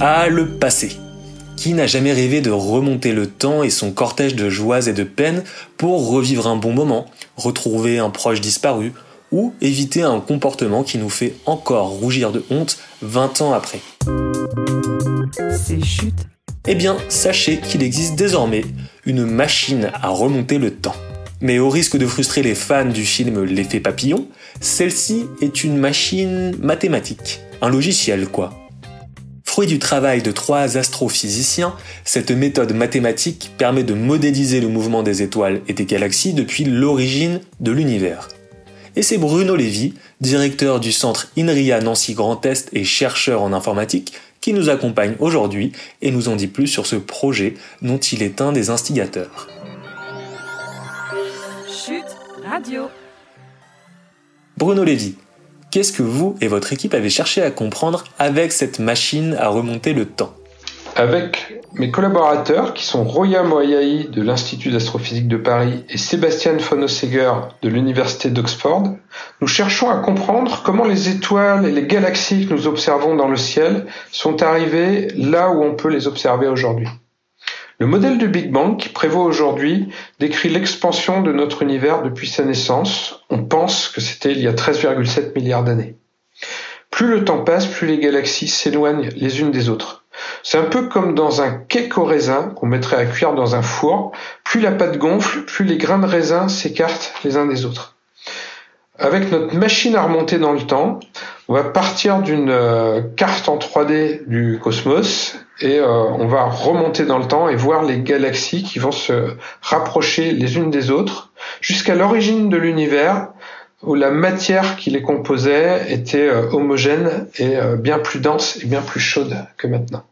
Ah, le passé. Qui n'a jamais rêvé de remonter le temps et son cortège de joies et de peines pour revivre un bon moment, retrouver un proche disparu, ou éviter un comportement qui nous fait encore rougir de honte 20 ans après? C'est chute. Eh bien, sachez qu'il existe désormais une machine à remonter le temps. Mais au risque de frustrer les fans du film L'effet papillon, celle-ci est une machine mathématique, un logiciel quoi. Fruit du travail de trois astrophysiciens, cette méthode mathématique permet de modéliser le mouvement des étoiles et des galaxies depuis l'origine de l'univers. Et c'est Bruno Lévy, directeur du centre INRIA Nancy Grand Est et chercheur en informatique, qui nous accompagne aujourd'hui et nous en dit plus sur ce projet dont il est un des instigateurs. Chute radio. Bruno Lévy, qu'est-ce que vous et votre équipe avez cherché à comprendre avec cette machine à remonter le temps Avec mes collaborateurs, qui sont Roya Moyaï de l'Institut d'astrophysique de Paris et Sébastien Fonosseger de l'Université d'Oxford, nous cherchons à comprendre comment les étoiles et les galaxies que nous observons dans le ciel sont arrivées là où on peut les observer aujourd'hui. Le modèle du Big Bang qui prévoit aujourd'hui décrit l'expansion de notre univers depuis sa naissance. On pense que c'était il y a 13,7 milliards d'années. Plus le temps passe, plus les galaxies s'éloignent les unes des autres. C'est un peu comme dans un cake au raisin qu'on mettrait à cuire dans un four. Plus la pâte gonfle, plus les grains de raisin s'écartent les uns des autres. Avec notre machine à remonter dans le temps, on va partir d'une euh, carte en 3D du cosmos et euh, on va remonter dans le temps et voir les galaxies qui vont se rapprocher les unes des autres jusqu'à l'origine de l'univers où la matière qui les composait était euh, homogène et bien plus dense et bien plus chaude que maintenant.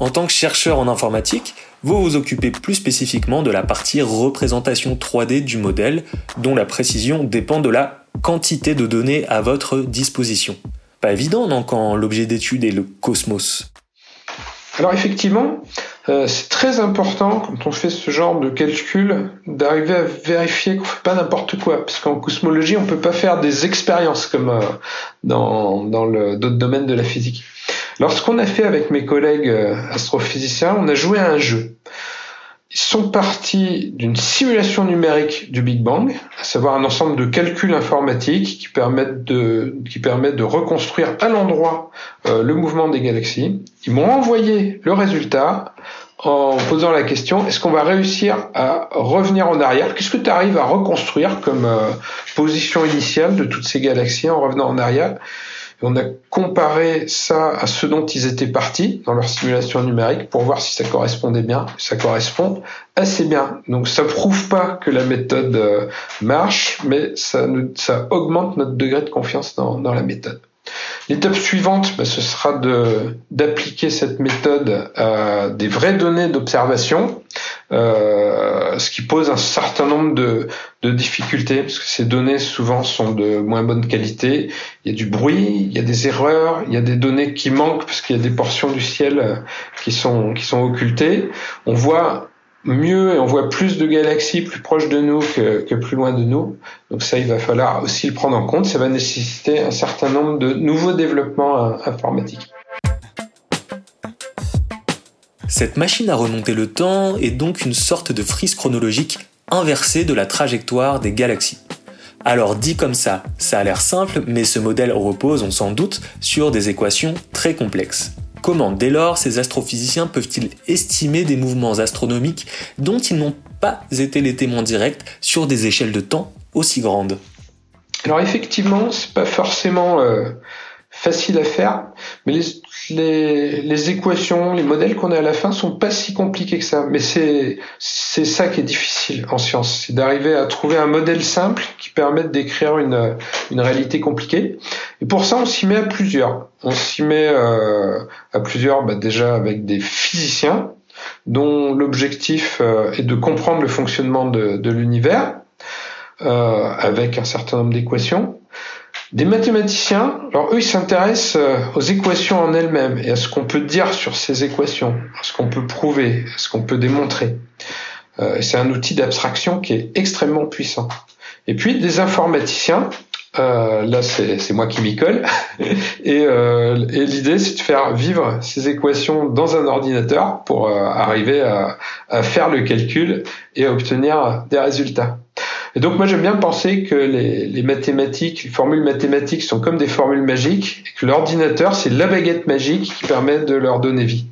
En tant que chercheur en informatique, vous vous occupez plus spécifiquement de la partie représentation 3D du modèle, dont la précision dépend de la quantité de données à votre disposition. Pas évident, non, quand l'objet d'étude est le cosmos. Alors effectivement, euh, c'est très important quand on fait ce genre de calcul d'arriver à vérifier qu'on fait pas n'importe quoi, parce qu'en cosmologie on peut pas faire des expériences comme euh, dans d'autres domaines de la physique. Lorsqu'on a fait avec mes collègues euh, astrophysiciens, on a joué à un jeu. Ils sont partis d'une simulation numérique du Big Bang, à savoir un ensemble de calculs informatiques qui permettent de, qui permettent de reconstruire à l'endroit euh, le mouvement des galaxies. Ils m'ont envoyé le résultat en posant la question est-ce qu'on va réussir à revenir en arrière? Qu'est-ce que tu arrives à reconstruire comme euh, position initiale de toutes ces galaxies en revenant en arrière? On a comparé ça à ce dont ils étaient partis dans leur simulation numérique pour voir si ça correspondait bien. Ça correspond assez bien. Donc ça prouve pas que la méthode euh, marche, mais ça, augmente notre degré de confiance dans la méthode. L'étape suivante, bah, ce sera d'appliquer cette méthode à des vraies données d'observation, euh, ce qui pose un certain nombre de, de, difficultés, parce que ces données souvent sont de moins bonne qualité. Il y a du bruit, il y a des erreurs, il y a des données qui manquent parce qu'il y a des portions du ciel qui sont qui sont occultées. On voit mieux et on voit plus de galaxies plus proches de nous que, plus loin de nous. Donc ça, il va falloir aussi le prendre en compte. Ça va nécessiter un certain nombre de nouveaux développements euh, informatiques. Cette machine à remonter le temps est donc une sorte de frise chronologique inversée de la trajectoire des galaxies. Alors dit comme ça, ça a l'air simple, mais ce modèle repose, on s'en doute, sur des équations très complexes. Comment, dès lors, ces astrophysiciens peuvent-ils estimer des mouvements astronomiques dont ils n'ont pas été les témoins directs sur des échelles de temps aussi grandes? Alors effectivement, c'est pas forcément euh, facile à faire, mais les, équations, les modèles qu'on a à la fin sont pas si compliqués que ça. Mais c'est ça qui est difficile en science, c'est d'arriver à trouver un modèle simple qui permette d'écrire une réalité compliquée. Et pour ça, on s'y met à plusieurs. On s'y met euh, à plusieurs, bah, déjà avec des physiciens dont l'objectif euh, est de comprendre le fonctionnement de, l'univers euh, avec un certain nombre d'équations des mathématiciens, alors eux, ils s'intéressent aux équations en elles-mêmes et à ce qu'on peut dire sur ces équations, à ce qu'on peut prouver, à ce qu'on peut démontrer. C'est un outil d'abstraction qui est extrêmement puissant. Et puis des informaticiens Euh, là, c'est moi qui m'y colle. et, euh, et l'idée, c'est de faire vivre ces équations dans un ordinateur pour euh, arriver à, à, faire le calcul et à obtenir des résultats. Et donc moi j'aime bien penser que les, les, mathématiques, les formules mathématiques sont comme des formules magiques et que l'ordinateur c'est la baguette magique qui permet de leur donner vie.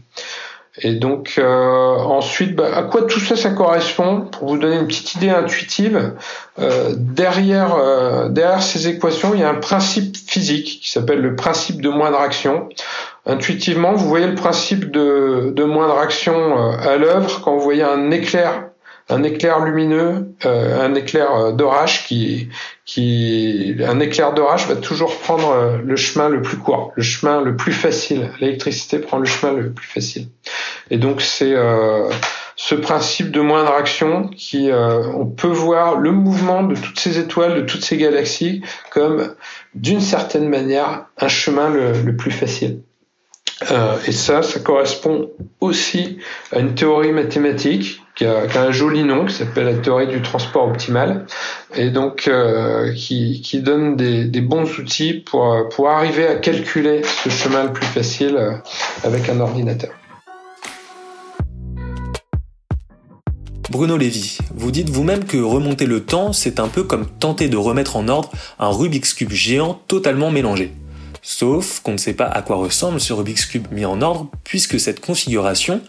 Et donc euh, ensuite, bah, à quoi tout ça ça correspond? Pour vous donner une petite idée intuitive, euh, derrière euh, derrière ces équations, il y a un principe physique qui s'appelle le principe de moindre action. Intuitivement, vous voyez le principe de, de moindre action euh, à l'œuvre quand vous voyez un éclair un éclair lumineux, euh, un éclair euh, d'orage qui, qui, un éclair d'orage va toujours prendre euh, le chemin le plus court, le chemin le plus facile. L'électricité prend le chemin le plus facile. Et donc c'est ce principe de moindre action qui, on peut voir le mouvement de toutes ces étoiles, de toutes ces galaxies comme d'une certaine manière un chemin le, le plus facile. Euh, et ça, ça correspond aussi à une théorie mathématique qui a, qui a un joli nom, qui s'appelle la théorie du transport optimal, et donc euh, qui, qui, donne des, des, bons outils pour, pour arriver à calculer ce chemin le plus facile euh, avec un ordinateur. Bruno Lévy, vous dites vous-même que remonter le temps, c'est un peu comme tenter de remettre en ordre un Rubik's Cube géant totalement mélangé. Sauf qu'on ne sait pas à quoi ressemble ce Rubik's Cube mis en ordre, puisque cette configuration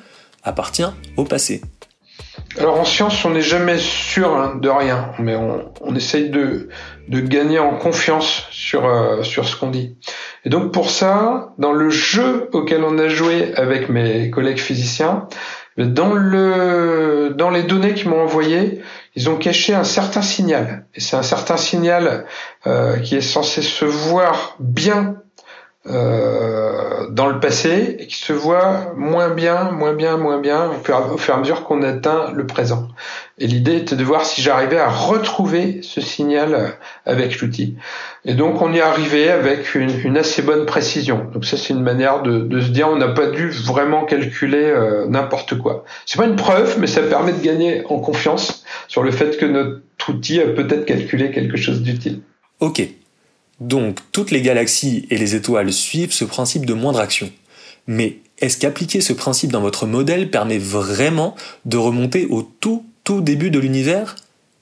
appartient au passé. Alors en science, on n'est jamais sûr hein, de rien, mais on, essaye de, gagner en confiance euh, sur ce qu'on dit. Et donc pour ça, dans le jeu auquel on a joué avec mes collègues physiciens, dans, le, dans les données qu'ils m'ont envoyées, ils ont caché un certain signal. Et c'est un certain signal euh, qui est censé se voir bien euh, dans le passé et qui se voit moins bien, moins bien, moins bien au fur, et à mesure qu'on atteint le présent. Et l'idée était de voir si j'arrivais à retrouver ce signal avec l'outil. Et donc on y est arrivé avec une, assez bonne précision. Donc ça c'est une manière de, se dire on n'a pas dû vraiment calculer euh, n'importe quoi. C'est pas une preuve, mais ça permet de gagner en confiance sur le fait que notre outil a peut-être calculé quelque chose d'utile. Ok, donc toutes les galaxies et les étoiles suivent ce principe de moindre action. Mais est-ce qu'appliquer ce principe dans votre modèle permet vraiment de remonter au tout tout début de l'univers?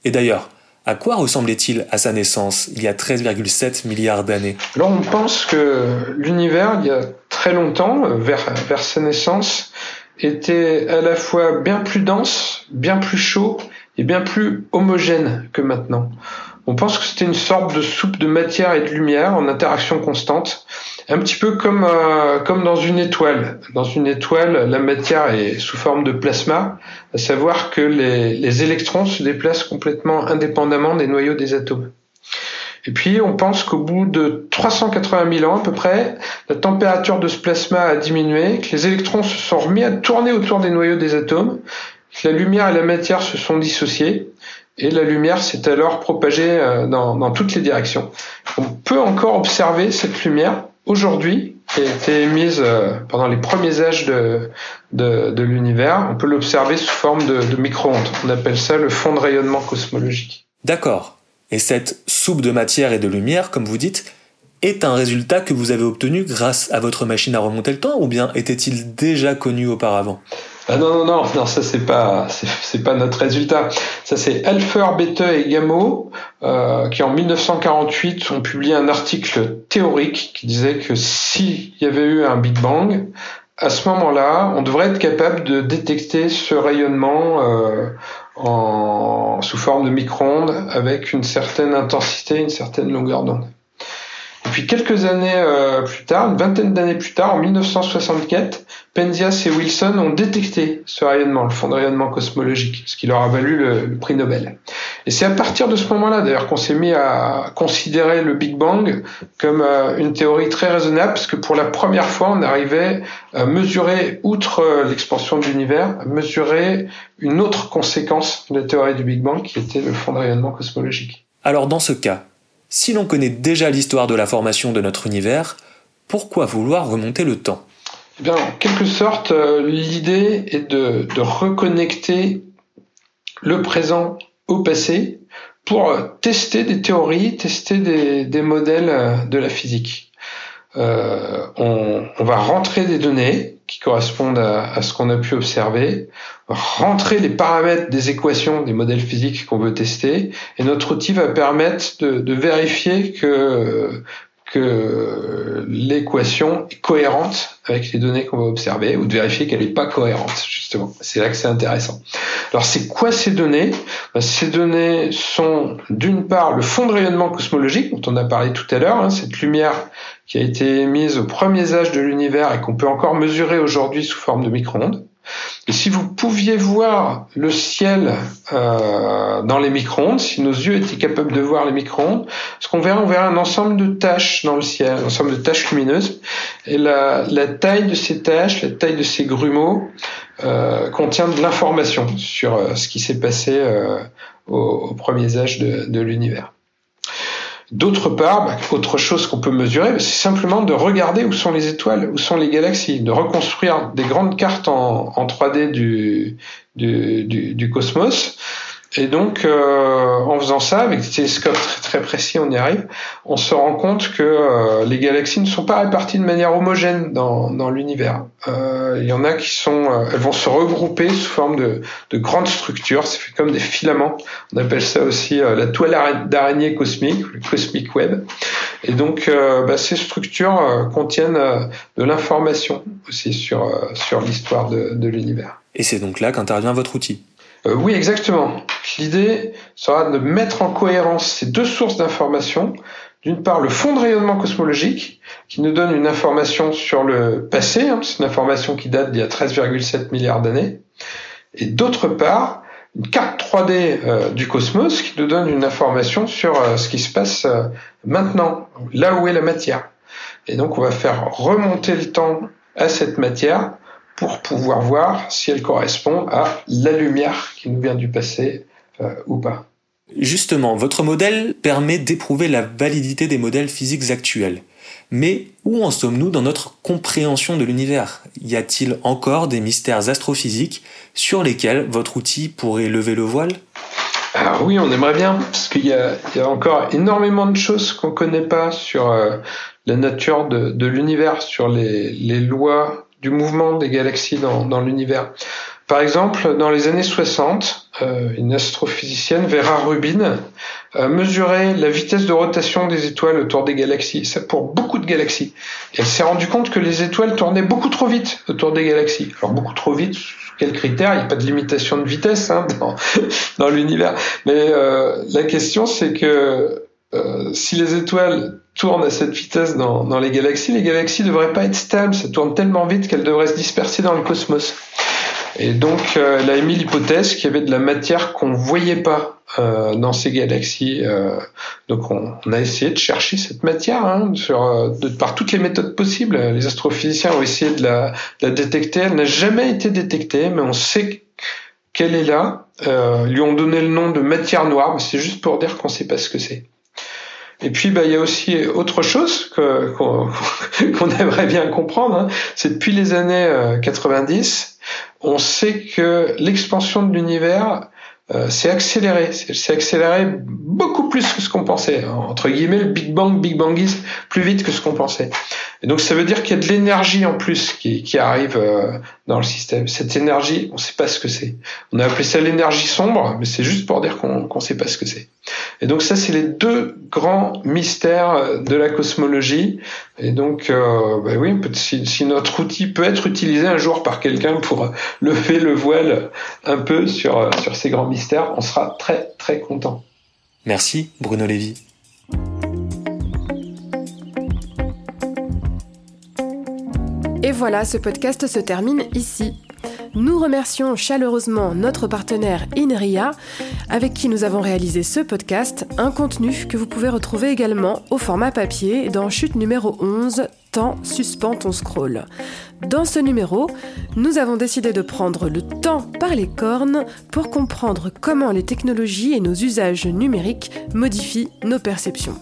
Et d'ailleurs, à quoi ressemblait-il à sa naissance il y a 13,7 milliards d'années? Alors on pense que l'univers, il y a très longtemps, vers, vers sa naissance, était à la fois bien plus dense, bien plus chaud et bien plus homogène que maintenant. On pense que c'était une sorte de soupe de matière et de lumière en interaction constante, un petit peu comme euh, comme dans une étoile. Dans une étoile, la matière est sous forme de plasma, à savoir que les, les électrons se déplacent complètement indépendamment des noyaux des atomes. Et puis, on pense qu'au bout de 380 000 ans à peu près, la température de ce plasma a diminué, que les électrons se sont remis à tourner autour des noyaux des atomes, que la lumière et la matière se sont dissociées, et la lumière s'est alors propagée euh, dans, toutes les directions. On peut encore observer cette lumière aujourd'hui, qui a été émise euh, pendant les premiers âges de, l'univers. On peut l'observer sous forme de, de micro-ondes. On appelle ça le fond de rayonnement cosmologique. D'accord. Et cette soupe de matière et de lumière, comme vous dites, est un résultat que vous avez obtenu grâce à votre machine à remonter le temps ou bien était-il déjà connu auparavant? Ah non, non, non, non, ça c'est pas, c'est pas notre résultat. Ça c'est Alpher, Bethe et Gamow euh, qui en 1948 ont publié un article théorique qui disait que s'il y avait eu un Big Bang, à ce moment-là, on devrait être capable de détecter ce rayonnement euh, en, sous forme de micro-ondes avec une certaine intensité, une certaine longueur d'onde. Puis quelques années euh, plus tard, une vingtaine d'années plus tard, en 1964, Penzias et Wilson ont détecté ce rayonnement, le fond de rayonnement cosmologique, ce qui leur a valu le, prix Nobel. Et c'est à partir de ce moment-là, d'ailleurs, qu'on s'est mis à considérer le Big Bang comme euh, une théorie très raisonnable, parce que pour la première fois, on arrivait à mesurer, outre euh, l'expansion de l'univers, à mesurer une autre conséquence de la théorie du Big Bang, qui était le fond de rayonnement cosmologique. Alors dans ce cas, si l'on connaît déjà l'histoire de la formation de notre univers, pourquoi vouloir remonter le temps? Eh bien, en quelque sorte, euh, l'idée est de, reconnecter le présent au passé pour tester des théories, tester des, modèles de la physique. Euh, on, va rentrer des données qui correspondent à, ce qu'on a pu observer, rentrer les paramètres des équations des modèles physiques qu'on veut tester, et notre outil va permettre de vérifier que que l'équation est cohérente avec les données qu'on va observer ou de vérifier qu'elle n'est pas cohérente, justement. C'est là que c'est intéressant. Alors, c'est quoi ces données? Ben, Ces données sont, d'une part, le fond de rayonnement cosmologique, dont on a parlé tout à l'heure, hein, cette lumière qui a été émise aux premiers âges de l'univers et qu'on peut encore mesurer aujourd'hui sous forme de micro-ondes. Et si vous pouviez voir le ciel euh, dans les micro-ondes, si nos yeux étaient capables de voir les micro-ondes, ce qu'on verrait, on verrait un ensemble de taches dans le ciel, un ensemble de taches lumineuses. Et la, taille de ces taches, la taille de ces grumeaux, euh, contient de l'information sur euh, ce qui s'est passé aux, premiers âges de l'univers. D'autre part, bah, autre chose qu'on peut mesurer, c'est simplement de regarder où sont les étoiles, où sont les galaxies, de reconstruire des grandes cartes en, en 3D du, du, du, du, cosmos et donc, euh, en faisant ça, avec des télescopes très, très précis, on y arrive, on se rend compte que euh, les galaxies ne sont pas réparties de manière homogène dans, dans l'univers. Euh, il y en a qui sont, euh, elles vont se regrouper sous forme de, de grandes structures, c'est fait comme des filaments. On appelle ça aussi euh, la toile d'araignée cosmique, le cosmic web. Et donc, bah, ces structures contiennent de l'information aussi sur, sur l'histoire de, de l'univers. Et c'est donc là qu'intervient votre outil. Euh, oui, exactement. L'idée sera de mettre en cohérence ces deux sources d'informations. D'une part, le fond de rayonnement cosmologique, qui nous donne une information sur le passé, hein, c'est une information qui date d'il y a 13,7 milliards d'années. Et d'autre part, une carte 3D euh, du cosmos qui nous donne une information sur euh, ce qui se passe maintenant, là où est la matière. Et donc on va faire remonter le temps à cette matière pour pouvoir voir si elle correspond à la lumière qui nous vient du passé euh, ou pas. Justement, votre modèle permet d'éprouver la validité des modèles physiques actuels. Mais où en sommes-nous dans notre compréhension de l'univers? Y a-t-il encore des mystères astrophysiques sur lesquels votre outil pourrait lever le voile? Alors oui, on aimerait bien, parce qu'il y, y, a encore énormément de choses qu'on ne connaît pas sur euh, la nature de, de l'univers, sur les, les, lois du mouvement des galaxies dans, dans l'univers. Par exemple, dans les années 60, euh, une astrophysicienne, Vera Rubin, a mesuré la vitesse de rotation des étoiles autour des galaxies, ça pour beaucoup de galaxies. Elle s'est rendue compte que les étoiles tournaient beaucoup trop vite autour des galaxies. Alors beaucoup trop vite, sous quels critères? Il n'y a pas de limitation de vitesse hein, dans, dans l'univers. Mais euh, la question, c'est que euh, si les étoiles tournent à cette vitesse dans, dans les galaxies, les galaxies ne devraient pas être stables, ça tourne tellement vite qu'elles devraient se disperser dans le cosmos. Et donc, euh, elle a émis l'hypothèse qu'il y avait de la matière qu'on voyait pas euh, dans ces galaxies. Euh, donc, on, on, a essayé de chercher cette matière hein, sur, euh, de, par toutes les méthodes possibles. Les astrophysiciens ont essayé de la, de la détecter. Elle n'a jamais été détectée, mais on sait qu'elle est là. Euh, lui ont donné le nom de matière noire, mais c'est juste pour dire qu'on sait pas ce que c'est. Et puis, bah, il y a aussi autre chose qu'on, qu'on aimerait bien comprendre. Hein. C'est depuis les années 90, euh, on sait que l'expansion de l'univers euh, s'est accélérée. C'est accéléré beaucoup plus que ce qu'on pensait. Entre guillemets, le Big Bang, Big Bangiste, plus vite que ce qu'on pensait. Et donc ça veut dire qu'il y a de l'énergie en plus qui, qui arrive euh, dans le système. Cette énergie, on ne sait pas ce que c'est. On a appelé ça l'énergie sombre, mais c'est juste pour dire qu'on ne sait pas ce que c'est. Et donc ça, c'est les deux grands mystères euh, de la cosmologie. Et donc, euh, bah oui, si, si, notre outil peut être utilisé un jour par quelqu'un pour lever le voile un peu sur, euh, sur ces grands mystères, on sera très très content. Merci Bruno Lévy. Voilà, ce podcast se termine ici. Nous remercions chaleureusement notre partenaire INRIA, avec qui nous avons réalisé ce podcast, un contenu que vous pouvez retrouver également au format papier dans chute numéro 11, Temps suspend ton scroll. Dans ce numéro, nous avons décidé de prendre le temps par les cornes pour comprendre comment les technologies et nos usages numériques modifient nos perceptions.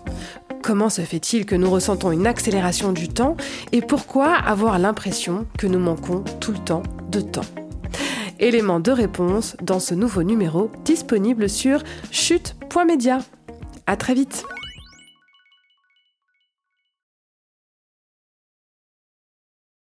Comment se fait-il que nous ressentons une accélération du temps et pourquoi avoir l'impression que nous manquons tout le temps de temps? Élément de réponse dans ce nouveau numéro disponible sur chute.media. À très vite.